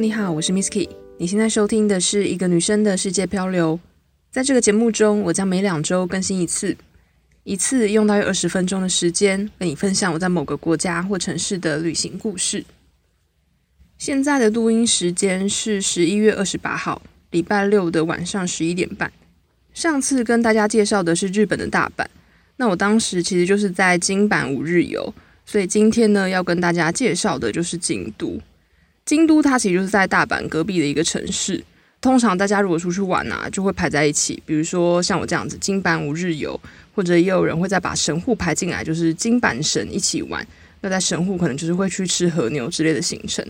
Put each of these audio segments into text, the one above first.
你好，我是 Misky。你现在收听的是一个女生的世界漂流。在这个节目中，我将每两周更新一次，一次用大约二十分钟的时间，跟你分享我在某个国家或城市的旅行故事。现在的录音时间是十一月二十八号，礼拜六的晚上十一点半。上次跟大家介绍的是日本的大阪，那我当时其实就是在京阪五日游，所以今天呢，要跟大家介绍的就是京都。京都它其实就是在大阪隔壁的一个城市。通常大家如果出去玩啊，就会排在一起。比如说像我这样子，京阪五日游，或者也有人会再把神户排进来，就是金阪神一起玩。那在神户可能就是会去吃和牛之类的行程。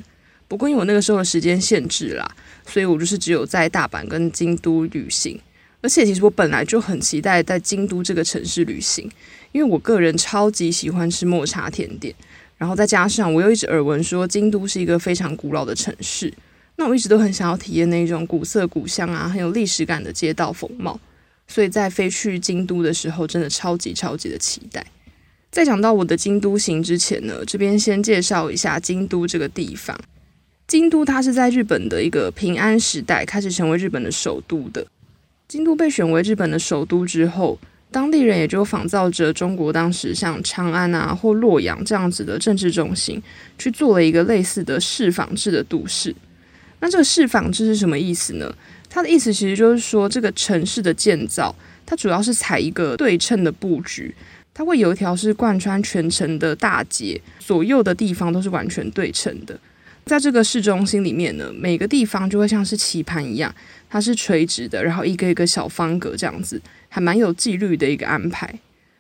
不过因为我那个时候的时间限制啦，所以我就是只有在大阪跟京都旅行。而且其实我本来就很期待在京都这个城市旅行，因为我个人超级喜欢吃抹茶甜点。然后再加上我又一直耳闻说京都是一个非常古老的城市，那我一直都很想要体验那种古色古香啊，很有历史感的街道风貌。所以在飞去京都的时候，真的超级超级的期待。在讲到我的京都行之前呢，这边先介绍一下京都这个地方。京都它是在日本的一个平安时代开始成为日本的首都的。京都被选为日本的首都之后，当地人也就仿造着中国当时像长安啊或洛阳这样子的政治中心，去做了一个类似的市坊制的都市。那这个市坊制是什么意思呢？它的意思其实就是说，这个城市的建造，它主要是采一个对称的布局，它会有一条是贯穿全城的大街，左右的地方都是完全对称的。在这个市中心里面呢，每个地方就会像是棋盘一样，它是垂直的，然后一个一个小方格这样子。还蛮有纪律的一个安排。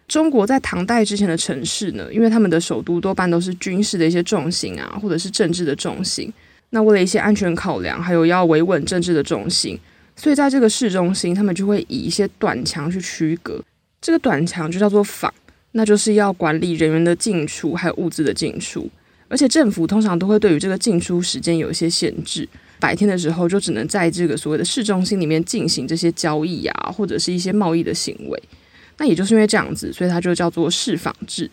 中国在唐代之前的城市呢，因为他们的首都多半都是军事的一些重心啊，或者是政治的重心。那为了一些安全考量，还有要维稳政治的重心，所以在这个市中心，他们就会以一些短墙去区隔。这个短墙就叫做坊，那就是要管理人员的进出，还有物资的进出。而且政府通常都会对于这个进出时间有一些限制。白天的时候就只能在这个所谓的市中心里面进行这些交易啊，或者是一些贸易的行为。那也就是因为这样子，所以它就叫做市坊制。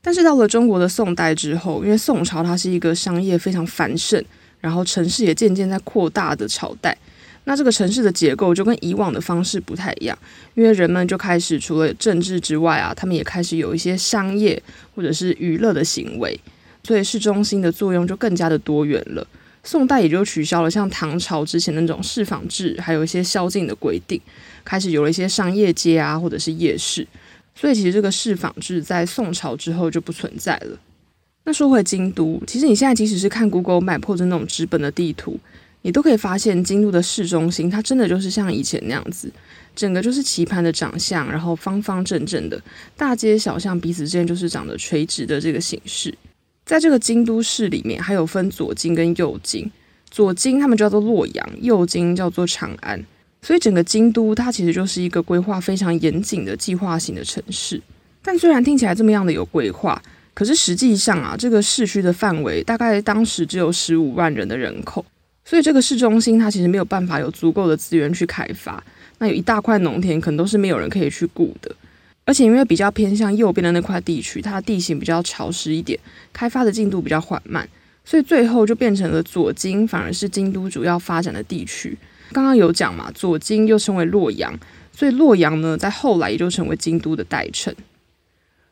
但是到了中国的宋代之后，因为宋朝它是一个商业非常繁盛，然后城市也渐渐在扩大的朝代，那这个城市的结构就跟以往的方式不太一样，因为人们就开始除了政治之外啊，他们也开始有一些商业或者是娱乐的行为，所以市中心的作用就更加的多元了。宋代也就取消了像唐朝之前那种市坊制，还有一些宵禁的规定，开始有了一些商业街啊，或者是夜市。所以其实这个市坊制在宋朝之后就不存在了。那说回京都，其实你现在即使是看 Google Map 或者那种纸本的地图，你都可以发现京都的市中心，它真的就是像以前那样子，整个就是棋盘的长相，然后方方正正的，大街小巷彼此之间就是长得垂直的这个形式。在这个京都市里面，还有分左京跟右京。左京他们叫做洛阳，右京叫做长安。所以整个京都它其实就是一个规划非常严谨的计划型的城市。但虽然听起来这么样的有规划，可是实际上啊，这个市区的范围大概当时只有十五万人的人口，所以这个市中心它其实没有办法有足够的资源去开发。那有一大块农田，可能都是没有人可以去雇的。而且因为比较偏向右边的那块地区，它地形比较潮湿一点，开发的进度比较缓慢，所以最后就变成了左京反而是京都主要发展的地区。刚刚有讲嘛，左京又称为洛阳，所以洛阳呢在后来也就成为京都的代称。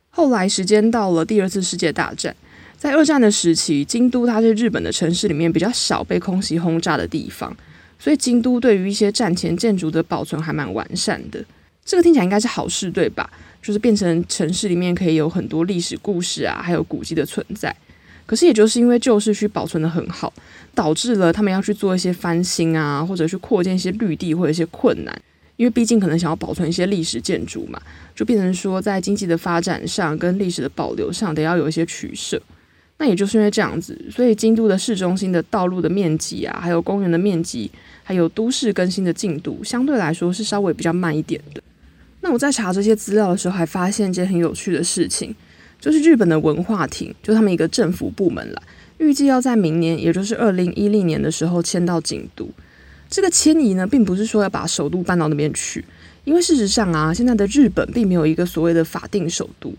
后来时间到了第二次世界大战，在二战的时期，京都它是日本的城市里面比较少被空袭轰炸的地方，所以京都对于一些战前建筑的保存还蛮完善的。这个听起来应该是好事，对吧？就是变成城市里面可以有很多历史故事啊，还有古迹的存在。可是也就是因为旧市区保存得很好，导致了他们要去做一些翻新啊，或者去扩建一些绿地，或者一些困难。因为毕竟可能想要保存一些历史建筑嘛，就变成说在经济的发展上跟历史的保留上得要有一些取舍。那也就是因为这样子，所以京都的市中心的道路的面积啊，还有公园的面积，还有都市更新的进度，相对来说是稍微比较慢一点的。那我在查这些资料的时候，还发现一件很有趣的事情，就是日本的文化厅，就他们一个政府部门啦，预计要在明年，也就是二零一零年的时候迁到京都。这个迁移呢，并不是说要把首都搬到那边去，因为事实上啊，现在的日本并没有一个所谓的法定首都。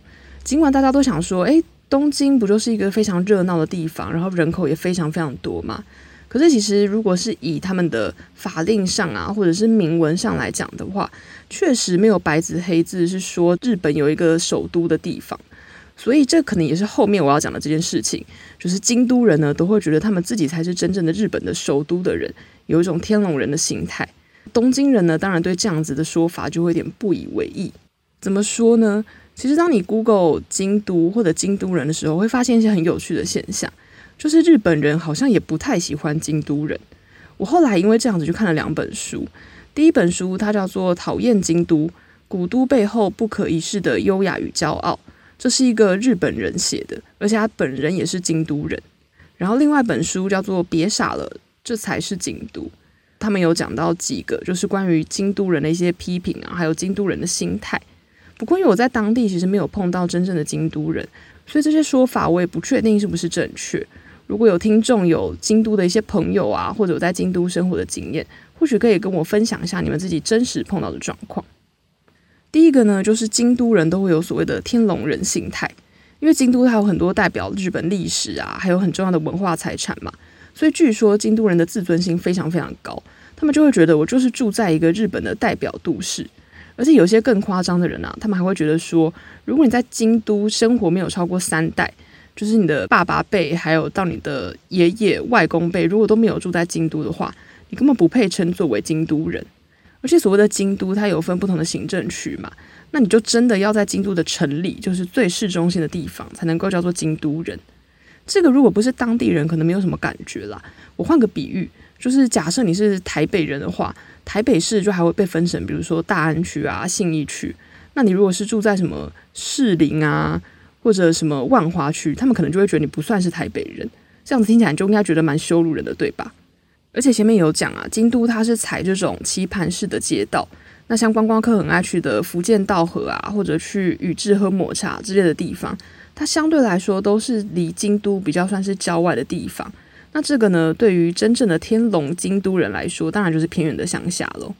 尽管大家都想说，诶，东京不就是一个非常热闹的地方，然后人口也非常非常多嘛，可是其实如果是以他们的法令上啊，或者是明文上来讲的话，确实没有白纸黑字是说日本有一个首都的地方。所以这可能也是后面我要讲的这件事情，就是京都人呢都会觉得他们自己才是真正的日本的首都的人，有一种天龙人的心态。东京人呢，当然对这样子的说法就会有点不以为意。怎么说呢？其实当你 Google 京都或者京都人的时候，会发现一些很有趣的现象，就是日本人好像也不太喜欢京都人。我后来因为这样子去看了两本书，第一本书它叫做《讨厌京都：古都背后不可一世的优雅与骄傲》，这是一个日本人写的，而且他本人也是京都人。然后另外一本书叫做《别傻了，这才是京都》。他们有讲到几个，就是关于京都人的一些批评啊，还有京都人的心态。不过因为我在当地其实没有碰到真正的京都人，所以这些说法我也不确定是不是正确。如果有听众有京都的一些朋友啊，或者有在京都生活的经验，或许可以跟我分享一下你们自己真实碰到的状况。第一个呢，就是京都人都会有所谓的天龙人心态，因为京都它有很多代表日本历史啊，还有很重要的文化财产嘛。所以据说京都人的自尊心非常非常高，他们就会觉得我就是住在一个日本的代表都市，而且有些更夸张的人啊，他们还会觉得说，如果你在京都生活没有超过三代，就是你的爸爸辈，还有到你的爷爷外公辈，如果都没有住在京都的话，你根本不配称作为京都人。而且所谓的京都，它有分不同的行政区嘛，那你就真的要在京都的城里，就是最市中心的地方，才能够叫做京都人。这个如果不是当地人，可能没有什么感觉啦。我换个比喻，就是假设你是台北人的话，台北市就还会被分成，比如说大安区啊、信义区。那你如果是住在什么士林啊，或者什么万华区，他们可能就会觉得你不算是台北人。这样子听起来就应该觉得蛮羞辱人的，对吧？而且前面有讲啊，京都它是采这种棋盘式的街道。那像观光客很爱去的福建道河啊，或者去宇治喝抹茶之类的地方。它相对来说都是离京都比较算是郊外的地方，那这个呢，对于真正的天龙京都人来说，当然就是偏远的乡下喽。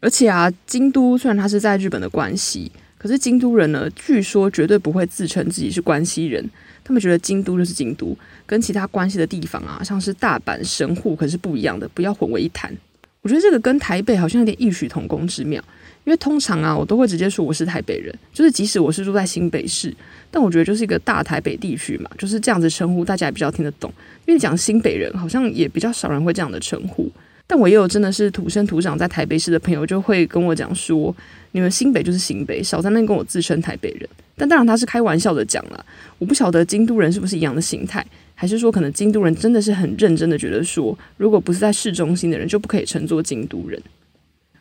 而且啊，京都虽然它是在日本的关系，可是京都人呢，据说绝对不会自称自己是关西人，他们觉得京都就是京都，跟其他关西的地方啊，像是大阪、神户，可是不一样的，不要混为一谈。我觉得这个跟台北好像有点异曲同工之妙。因为通常啊，我都会直接说我是台北人，就是即使我是住在新北市，但我觉得就是一个大台北地区嘛，就是这样子称呼，大家也比较听得懂。因为讲新北人，好像也比较少人会这样的称呼。但我也有真的是土生土长在台北市的朋友，就会跟我讲说，你们新北就是新北，少在那跟我自称台北人。但当然他是开玩笑的讲了，我不晓得京都人是不是一样的心态，还是说可能京都人真的是很认真的觉得说，如果不是在市中心的人，就不可以称作京都人。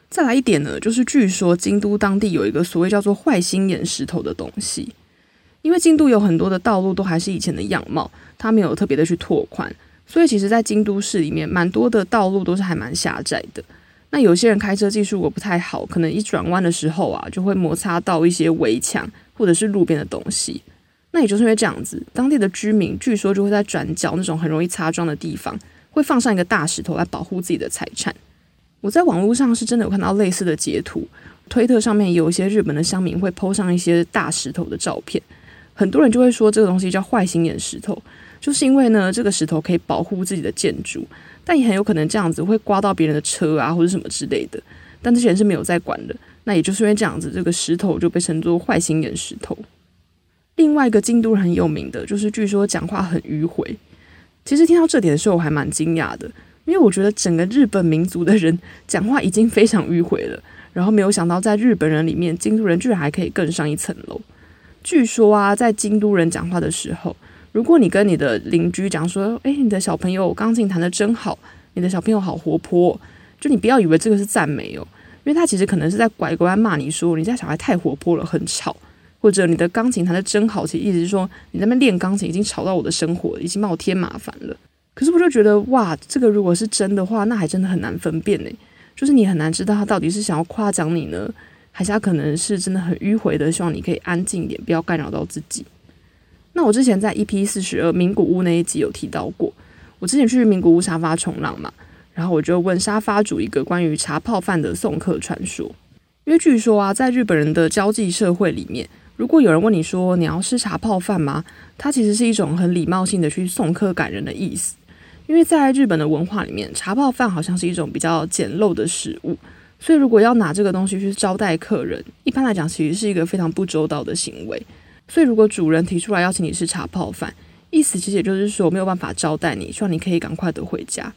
再来一点呢，就是据说京都当地有一个所谓叫做坏心眼石头的东西，因为京都有很多的道路都还是以前的样貌，它没有特别的去拓宽，所以其实，在京都市里面，蛮多的道路都是还蛮狭窄的。那有些人开车技术如果不太好，可能一转弯的时候啊，就会摩擦到一些围墙或者是路边的东西。那也就是因为这样子，当地的居民据说就会在转角那种很容易擦撞的地方，会放上一个大石头来保护自己的财产。我在网络上是真的有看到类似的截图，推特上面有一些日本的乡民会 po 上一些大石头的照片，很多人就会说这个东西叫坏心眼石头，就是因为呢这个石头可以保护自己的建筑，但也很有可能这样子会刮到别人的车啊或者什么之类的，但这些人是没有在管的，那也就是因为这样子，这个石头就被称作坏心眼石头。另外一个京都人很有名的就是据说讲话很迂回，其实听到这点的时候我还蛮惊讶的。因为我觉得整个日本民族的人讲话已经非常迂回了，然后没有想到在日本人里面，京都人居然还可以更上一层楼。据说啊，在京都人讲话的时候，如果你跟你的邻居讲说：“诶，你的小朋友钢琴弹得真好，你的小朋友好活泼。”就你不要以为这个是赞美哦，因为他其实可能是在拐个弯骂你说：“你家小孩太活泼了，很吵。”或者你的钢琴弹得真好，其实意思是说你在那边练钢琴已经吵到我的生活，已经冒添麻烦了。可是我就觉得哇，这个如果是真的话，那还真的很难分辨呢。就是你很难知道他到底是想要夸奖你呢，还是他可能是真的很迂回的，希望你可以安静一点，不要干扰到自己。那我之前在 EP 四十二名古屋那一集有提到过，我之前去名古屋沙发冲浪嘛，然后我就问沙发主一个关于茶泡饭的送客传说，因为据说啊，在日本人的交际社会里面，如果有人问你说你要吃茶泡饭吗？它其实是一种很礼貌性的去送客感人的意思。因为在日本的文化里面，茶泡饭好像是一种比较简陋的食物，所以如果要拿这个东西去招待客人，一般来讲其实是一个非常不周到的行为。所以如果主人提出来邀请你吃茶泡饭，意思其实也就是说没有办法招待你，希望你可以赶快的回家。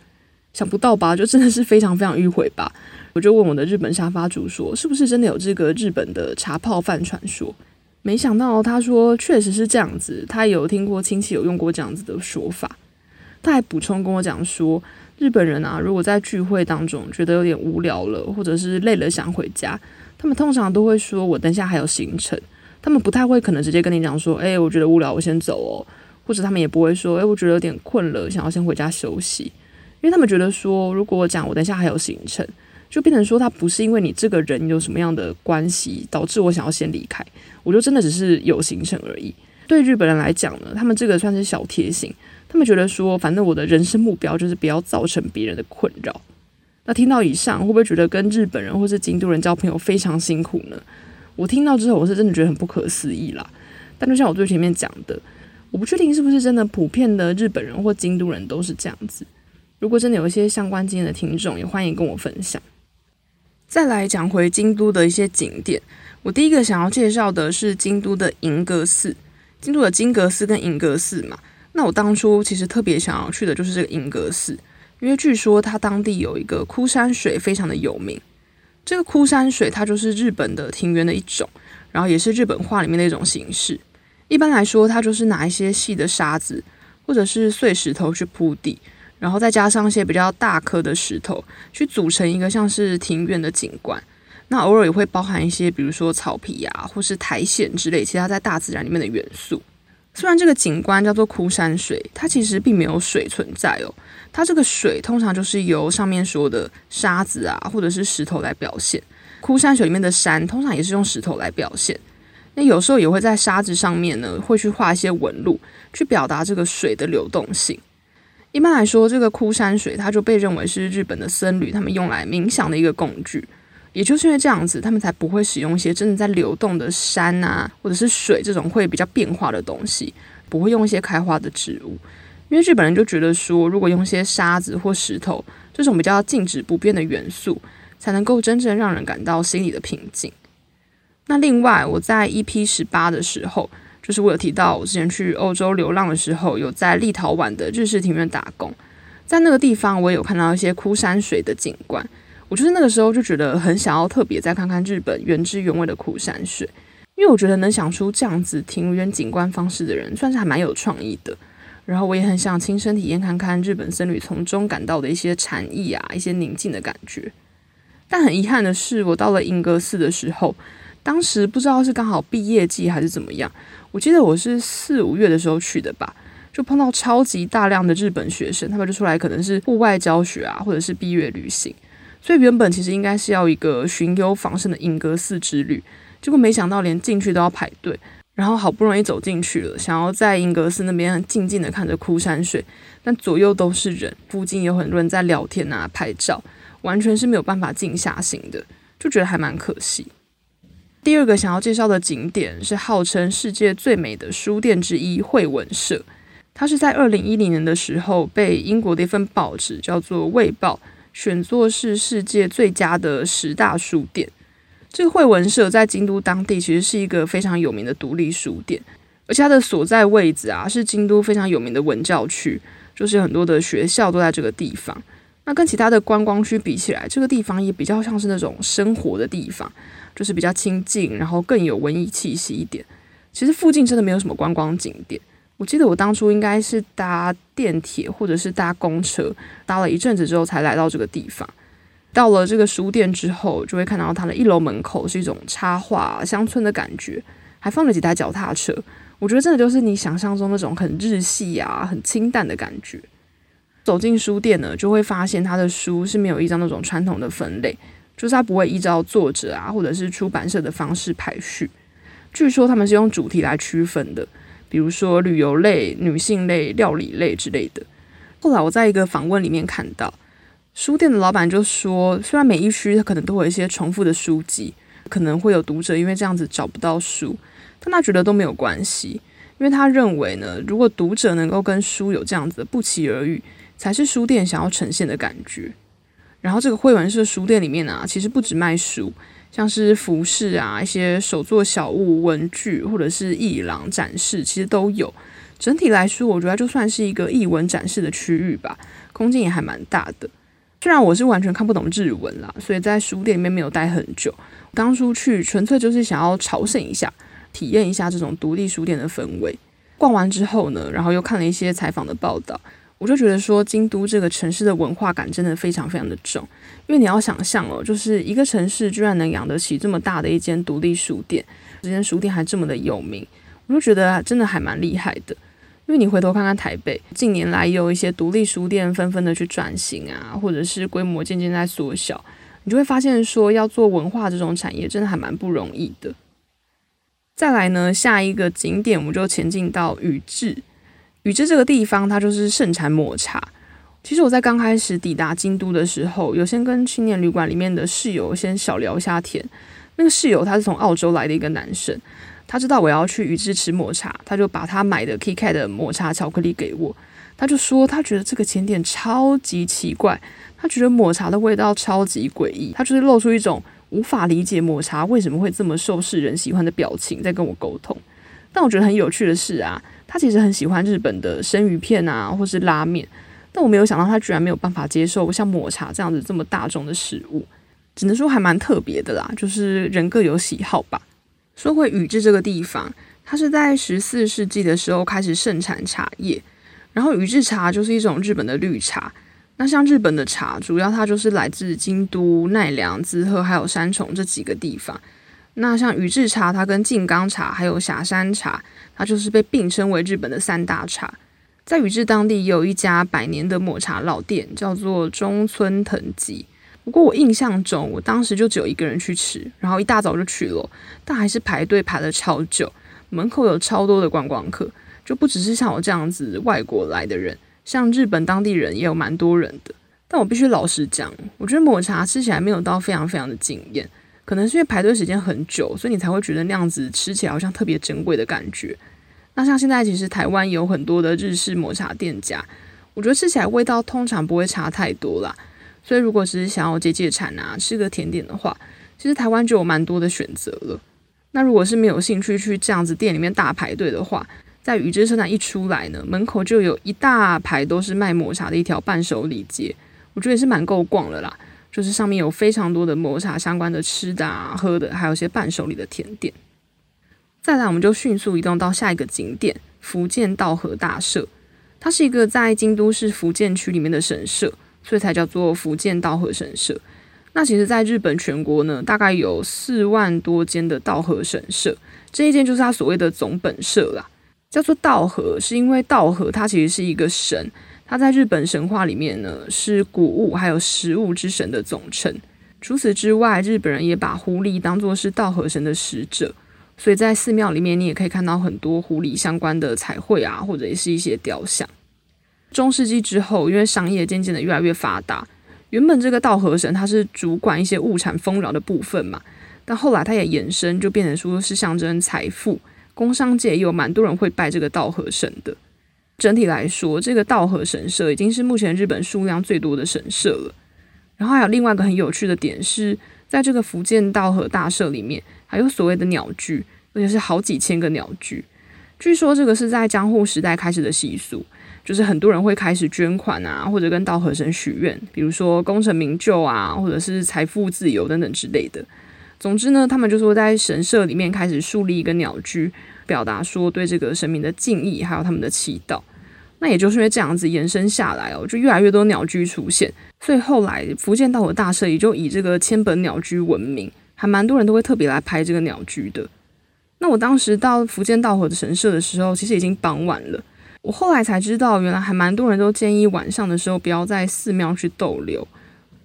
想不到吧？就真的是非常非常迂回吧？我就问我的日本沙发主说，是不是真的有这个日本的茶泡饭传说？没想到他说确实是这样子，他有听过亲戚有用过这样子的说法。他还补充跟我讲说，日本人啊，如果在聚会当中觉得有点无聊了，或者是累了想回家，他们通常都会说：“我等下还有行程。”他们不太会可能直接跟你讲说：“哎，我觉得无聊，我先走哦。”或者他们也不会说：“哎，我觉得有点困了，想要先回家休息。”因为他们觉得说，如果我讲我等下还有行程，就变成说他不是因为你这个人有什么样的关系导致我想要先离开，我就真的只是有行程而已。对日本人来讲呢，他们这个算是小贴心。他们觉得说，反正我的人生目标就是不要造成别人的困扰。那听到以上，会不会觉得跟日本人或是京都人交朋友非常辛苦呢？我听到之后，我是真的觉得很不可思议啦。但就像我最前面讲的，我不确定是不是真的普遍的日本人或京都人都是这样子。如果真的有一些相关经验的听众，也欢迎跟我分享。再来讲回京都的一些景点，我第一个想要介绍的是京都的银阁寺。京都的金阁寺跟银阁寺嘛。那我当初其实特别想要去的就是这个银阁寺，因为据说它当地有一个枯山水非常的有名。这个枯山水它就是日本的庭园的一种，然后也是日本画里面的一种形式。一般来说，它就是拿一些细的沙子或者是碎石头去铺地，然后再加上一些比较大颗的石头，去组成一个像是庭院的景观。那偶尔也会包含一些，比如说草皮啊，或是苔藓之类其他在大自然里面的元素。虽然这个景观叫做枯山水，它其实并没有水存在哦。它这个水通常就是由上面说的沙子啊，或者是石头来表现。枯山水里面的山通常也是用石头来表现。那有时候也会在沙子上面呢，会去画一些纹路，去表达这个水的流动性。一般来说，这个枯山水它就被认为是日本的僧侣他们用来冥想的一个工具。也就是因为这样子，他们才不会使用一些真的在流动的山啊，或者是水这种会比较变化的东西，不会用一些开花的植物。因为日本人就觉得说，如果用些沙子或石头这种比较静止不变的元素，才能够真正让人感到心里的平静。那另外，我在 EP 十八的时候，就是我有提到我之前去欧洲流浪的时候，有在立陶宛的日式庭院打工，在那个地方我也有看到一些枯山水的景观。我就是那个时候就觉得很想要特别再看看日本原汁原味的枯山水，因为我觉得能想出这样子庭园景观方式的人，算是还蛮有创意的。然后我也很想亲身体验看看日本僧侣从中感到的一些禅意啊，一些宁静的感觉。但很遗憾的是，我到了银阁寺的时候，当时不知道是刚好毕业季还是怎么样，我记得我是四五月的时候去的吧，就碰到超级大量的日本学生，他们就出来可能是户外教学啊，或者是毕业旅行。所以原本其实应该是要一个寻幽访胜的银阁寺之旅，结果没想到连进去都要排队，然后好不容易走进去了，想要在英格斯那边静静的看着枯山水，但左右都是人，附近有很多人在聊天啊、拍照，完全是没有办法静下心的，就觉得还蛮可惜。第二个想要介绍的景点是号称世界最美的书店之一——惠文社，它是在二零一零年的时候被英国的一份报纸叫做《卫报》。选作是世界最佳的十大书店。这个惠文社在京都当地其实是一个非常有名的独立书店，而且它的所在位置啊，是京都非常有名的文教区，就是很多的学校都在这个地方。那跟其他的观光区比起来，这个地方也比较像是那种生活的地方，就是比较清静，然后更有文艺气息一点。其实附近真的没有什么观光景点。我记得我当初应该是搭电铁或者是搭公车，搭了一阵子之后才来到这个地方。到了这个书店之后，就会看到它的一楼门口是一种插画乡村的感觉，还放了几台脚踏车。我觉得真的就是你想象中那种很日系啊、很清淡的感觉。走进书店呢，就会发现它的书是没有依照那种传统的分类，就是它不会依照作者啊或者是出版社的方式排序。据说他们是用主题来区分的。比如说旅游类、女性类、料理类之类的。后来我在一个访问里面看到，书店的老板就说，虽然每一区他可能都会有一些重复的书籍，可能会有读者因为这样子找不到书，但他觉得都没有关系，因为他认为呢，如果读者能够跟书有这样子的不期而遇，才是书店想要呈现的感觉。然后这个惠文社书店里面啊，其实不止卖书，像是服饰啊、一些手作小物、文具或者是艺廊展示，其实都有。整体来说，我觉得就算是一个艺文展示的区域吧，空间也还蛮大的。虽然我是完全看不懂日文啦，所以在书店里面没有待很久。刚出去纯粹就是想要朝圣一下，体验一下这种独立书店的氛围。逛完之后呢，然后又看了一些采访的报道，我就觉得说京都这个城市的文化感真的非常非常的重。因为你要想象哦，就是一个城市居然能养得起这么大的一间独立书店，这间书店还这么的有名，我就觉得真的还蛮厉害的。因为你回头看看台北，近年来有一些独立书店纷纷的去转型啊，或者是规模渐渐在缩小，你就会发现说要做文化这种产业真的还蛮不容易的。再来呢，下一个景点我们就前进到宇治。宇治这个地方它就是盛产抹茶。其实我在刚开始抵达京都的时候，有先跟青年旅馆里面的室友先小聊一下天。那个室友他是从澳洲来的一个男生。他知道我要去宇治吃抹茶，他就把他买的 kika 的抹茶巧克力给我。他就说他觉得这个甜点超级奇怪，他觉得抹茶的味道超级诡异，他就是露出一种无法理解抹茶为什么会这么受世人喜欢的表情在跟我沟通。但我觉得很有趣的是啊，他其实很喜欢日本的生鱼片啊，或是拉面，但我没有想到他居然没有办法接受像抹茶这样子这么大众的食物，只能说还蛮特别的啦，就是人各有喜好吧。说回宇治这个地方，它是在十四世纪的时候开始盛产茶叶，然后宇治茶就是一种日本的绿茶。那像日本的茶，主要它就是来自京都、奈良、滋贺还有山重这几个地方。那像宇治茶，它跟静冈茶还有霞山茶，它就是被并称为日本的三大茶。在宇治当地有一家百年的抹茶老店，叫做中村藤吉。不过我印象中，我当时就只有一个人去吃，然后一大早就去了，但还是排队排了超久，门口有超多的观光客，就不只是像我这样子外国来的人，像日本当地人也有蛮多人的。但我必须老实讲，我觉得抹茶吃起来没有到非常非常的惊艳，可能是因为排队时间很久，所以你才会觉得那样子吃起来好像特别珍贵的感觉。那像现在其实台湾有很多的日式抹茶店家，我觉得吃起来味道通常不会差太多啦。所以，如果只是想要解解馋啊，吃个甜点的话，其实台湾就有蛮多的选择了。那如果是没有兴趣去这样子店里面大排队的话，在宇治车站一出来呢，门口就有一大排都是卖抹茶的一条伴手礼街，我觉得也是蛮够逛了啦。就是上面有非常多的抹茶相关的吃的啊、喝的，还有一些伴手礼的甜点。再来，我们就迅速移动到下一个景点——福建道和大社，它是一个在京都市福建区里面的神社。所以才叫做福建道和神社。那其实，在日本全国呢，大概有四万多间的道和神社，这一间就是它所谓的总本社啦。叫做道和，是因为道和它其实是一个神，它在日本神话里面呢，是谷物还有食物之神的总称。除此之外，日本人也把狐狸当作是道和神的使者，所以在寺庙里面，你也可以看到很多狐狸相关的彩绘啊，或者是一些雕像。中世纪之后，因为商业渐渐的越来越发达，原本这个稻荷神他是主管一些物产丰饶的部分嘛，但后来他也延伸，就变成说是象征财富，工商界也有蛮多人会拜这个稻荷神的。整体来说，这个稻荷神社已经是目前日本数量最多的神社了。然后还有另外一个很有趣的点是，在这个福建稻荷大社里面，还有所谓的鸟居，而且是好几千个鸟居。据说这个是在江户时代开始的习俗。就是很多人会开始捐款啊，或者跟稻荷神许愿，比如说功成名就啊，或者是财富自由等等之类的。总之呢，他们就说在神社里面开始树立一个鸟居，表达说对这个神明的敬意，还有他们的祈祷。那也就是因为这样子延伸下来哦，就越来越多鸟居出现，所以后来福建稻荷大社也就以这个千本鸟居闻名，还蛮多人都会特别来拍这个鸟居的。那我当时到福建稻荷的神社的时候，其实已经傍晚了。我后来才知道，原来还蛮多人都建议晚上的时候不要在寺庙去逗留。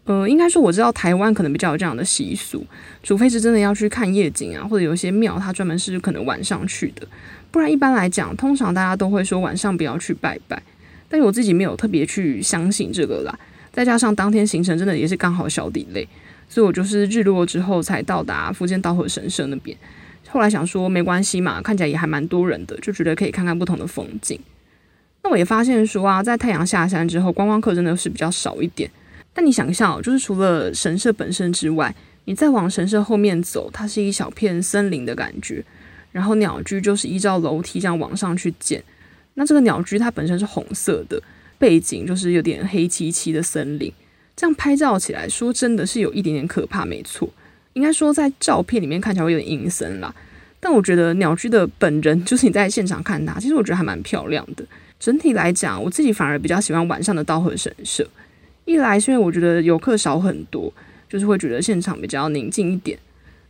呃，应该说我知道台湾可能比较有这样的习俗，除非是真的要去看夜景啊，或者有些庙它专门是可能晚上去的，不然一般来讲，通常大家都会说晚上不要去拜拜。但是我自己没有特别去相信这个啦，再加上当天行程真的也是刚好小 delay，所以我就是日落之后才到达福建道和神社那边。后来想说没关系嘛，看起来也还蛮多人的，就觉得可以看看不同的风景。那我也发现说啊，在太阳下山之后，观光客真的是比较少一点。但你想一下，就是除了神社本身之外，你再往神社后面走，它是一小片森林的感觉。然后鸟居就是依照楼梯这样往上去建。那这个鸟居它本身是红色的，背景就是有点黑漆漆的森林。这样拍照起来，说真的是有一点点可怕，没错。应该说在照片里面看起来会有点阴森啦。但我觉得鸟居的本人，就是你在现场看它，其实我觉得还蛮漂亮的。整体来讲，我自己反而比较喜欢晚上的稻荷神社。一来是因为我觉得游客少很多，就是会觉得现场比较宁静一点；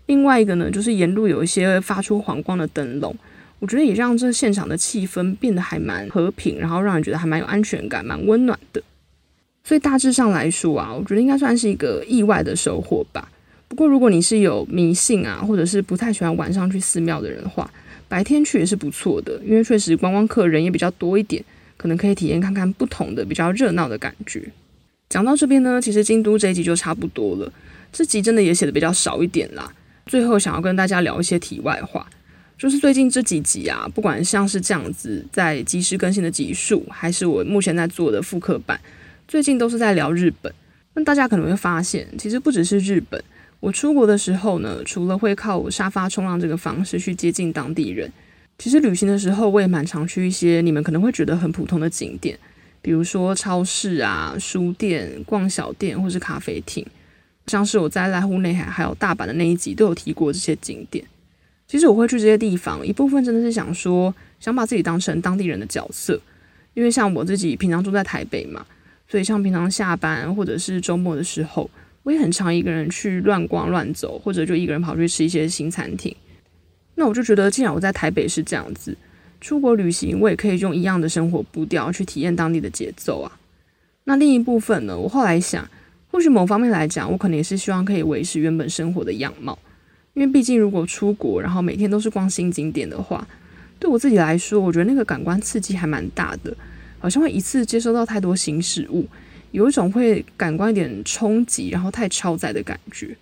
另外一个呢，就是沿路有一些发出黄光的灯笼，我觉得也让这现场的气氛变得还蛮和平，然后让人觉得还蛮有安全感、蛮温暖的。所以大致上来说啊，我觉得应该算是一个意外的收获吧。不过如果你是有迷信啊，或者是不太喜欢晚上去寺庙的人的话，白天去也是不错的，因为确实观光客人也比较多一点，可能可以体验看看不同的比较热闹的感觉。讲到这边呢，其实京都这一集就差不多了。这集真的也写的比较少一点啦。最后想要跟大家聊一些题外话，就是最近这几集啊，不管像是这样子在及时更新的集数，还是我目前在做的复刻版，最近都是在聊日本。那大家可能会发现，其实不只是日本，我出国的时候呢，除了会靠沙发冲浪这个方式去接近当地人，其实旅行的时候我也蛮常去一些你们可能会觉得很普通的景点。比如说超市啊、书店、逛小店或是咖啡厅，像是我在濑户内海还有大阪的那一集都有提过这些景点。其实我会去这些地方，一部分真的是想说，想把自己当成当地人的角色。因为像我自己平常住在台北嘛，所以像平常下班或者是周末的时候，我也很常一个人去乱逛乱走，或者就一个人跑去吃一些新餐厅。那我就觉得，既然我在台北是这样子。出国旅行，我也可以用一样的生活步调去体验当地的节奏啊。那另一部分呢？我后来想，或许某方面来讲，我可能也是希望可以维持原本生活的样貌。因为毕竟如果出国，然后每天都是逛新景点的话，对我自己来说，我觉得那个感官刺激还蛮大的，好像会一次接收到太多新事物，有一种会感官有点冲击，然后太超载的感觉。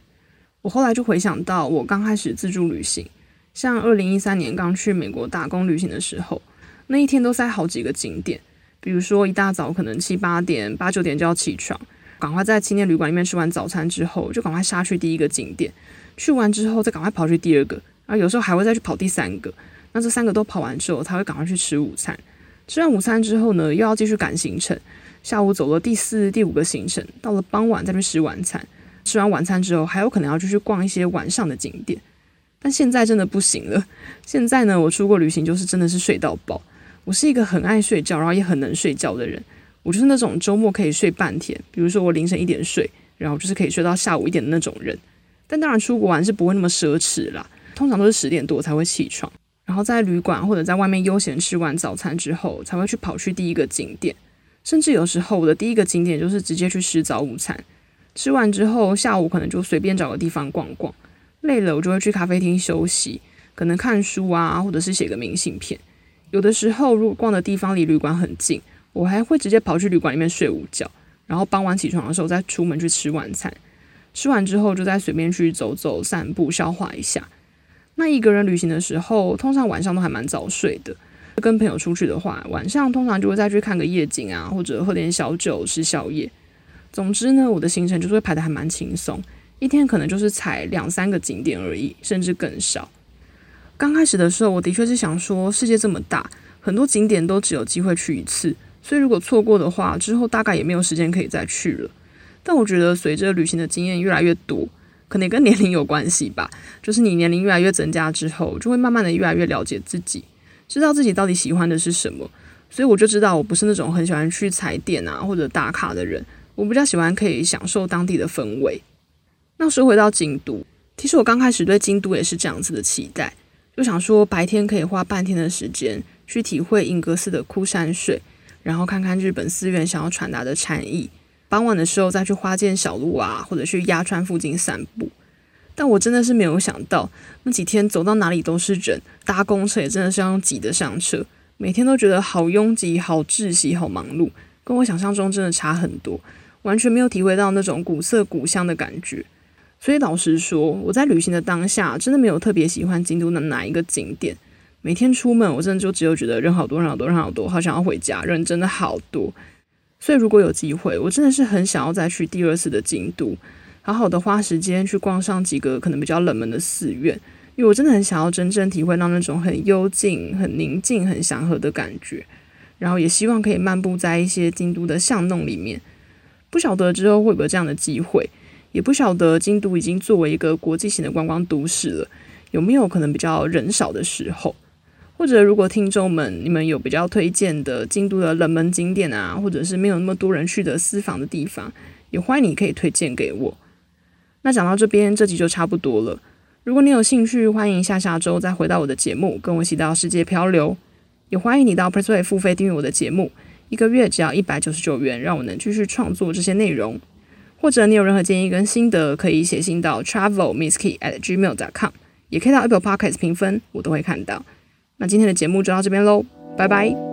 我后来就回想到我刚开始自助旅行。像二零一三年刚去美国打工旅行的时候，那一天都塞好几个景点，比如说一大早可能七八点、八九点就要起床，赶快在青年旅馆里面吃完早餐之后，就赶快杀去第一个景点，去完之后再赶快跑去第二个，然后有时候还会再去跑第三个。那这三个都跑完之后，才会赶快去吃午餐。吃完午餐之后呢，又要继续赶行程，下午走了第四、第五个行程，到了傍晚再去吃晚餐。吃完晚餐之后，还有可能要继续逛一些晚上的景点。但现在真的不行了。现在呢，我出国旅行就是真的是睡到饱。我是一个很爱睡觉，然后也很能睡觉的人。我就是那种周末可以睡半天，比如说我凌晨一点睡，然后就是可以睡到下午一点的那种人。但当然出国玩是不会那么奢侈啦，通常都是十点多才会起床，然后在旅馆或者在外面悠闲吃完早餐之后，才会去跑去第一个景点。甚至有时候我的第一个景点就是直接去吃早午餐，吃完之后下午可能就随便找个地方逛逛。累了，我就会去咖啡厅休息，可能看书啊，或者是写个明信片。有的时候，如果逛的地方离旅馆很近，我还会直接跑去旅馆里面睡午觉，然后傍晚起床的时候再出门去吃晚餐。吃完之后，就再随便去走走、散步、消化一下。那一个人旅行的时候，通常晚上都还蛮早睡的。跟朋友出去的话，晚上通常就会再去看个夜景啊，或者喝点小酒、吃宵夜。总之呢，我的行程就是会排得还蛮轻松。一天可能就是踩两三个景点而已，甚至更少。刚开始的时候，我的确是想说，世界这么大，很多景点都只有机会去一次，所以如果错过的话，之后大概也没有时间可以再去了。但我觉得，随着旅行的经验越来越多，可能也跟年龄有关系吧。就是你年龄越来越增加之后，就会慢慢的越来越了解自己，知道自己到底喜欢的是什么。所以我就知道，我不是那种很喜欢去踩点啊或者打卡的人，我比较喜欢可以享受当地的氛围。那说回到京都，其实我刚开始对京都也是这样子的期待，就想说白天可以花半天的时间去体会银阁寺的枯山水，然后看看日本寺院想要传达的禅意。傍晚的时候再去花见小路啊，或者去鸭川附近散步。但我真的是没有想到，那几天走到哪里都是人，搭公车也真的是要挤得上车，每天都觉得好拥挤、好窒息、好忙碌，跟我想象中真的差很多，完全没有体会到那种古色古香的感觉。所以老实说，我在旅行的当下，真的没有特别喜欢京都的哪一个景点。每天出门，我真的就只有觉得人好多，人好多，人好多，好想要回家，人真的好多。所以如果有机会，我真的是很想要再去第二次的京都，好好的花时间去逛上几个可能比较冷门的寺院，因为我真的很想要真正体会到那种很幽静、很宁静、很祥和的感觉。然后也希望可以漫步在一些京都的巷弄里面。不晓得之后会不会有这样的机会，也不晓得京都已经作为一个国际型的观光都市了，有没有可能比较人少的时候？或者，如果听众们你们有比较推荐的京都的冷门景点啊，或者是没有那么多人去的私房的地方，也欢迎你可以推荐给我。那讲到这边，这集就差不多了。如果你有兴趣，欢迎下下周再回到我的节目，跟我一起到世界漂流。也欢迎你到 Pressway 付费订阅我的节目，一个月只要一百九十九元，让我能继续创作这些内容。或者你有任何建议跟心得，可以写信到 travelmisskey at gmail dot com，也可以到 Apple Podcast 评分，我都会看到。那今天的节目就到这边喽，拜拜。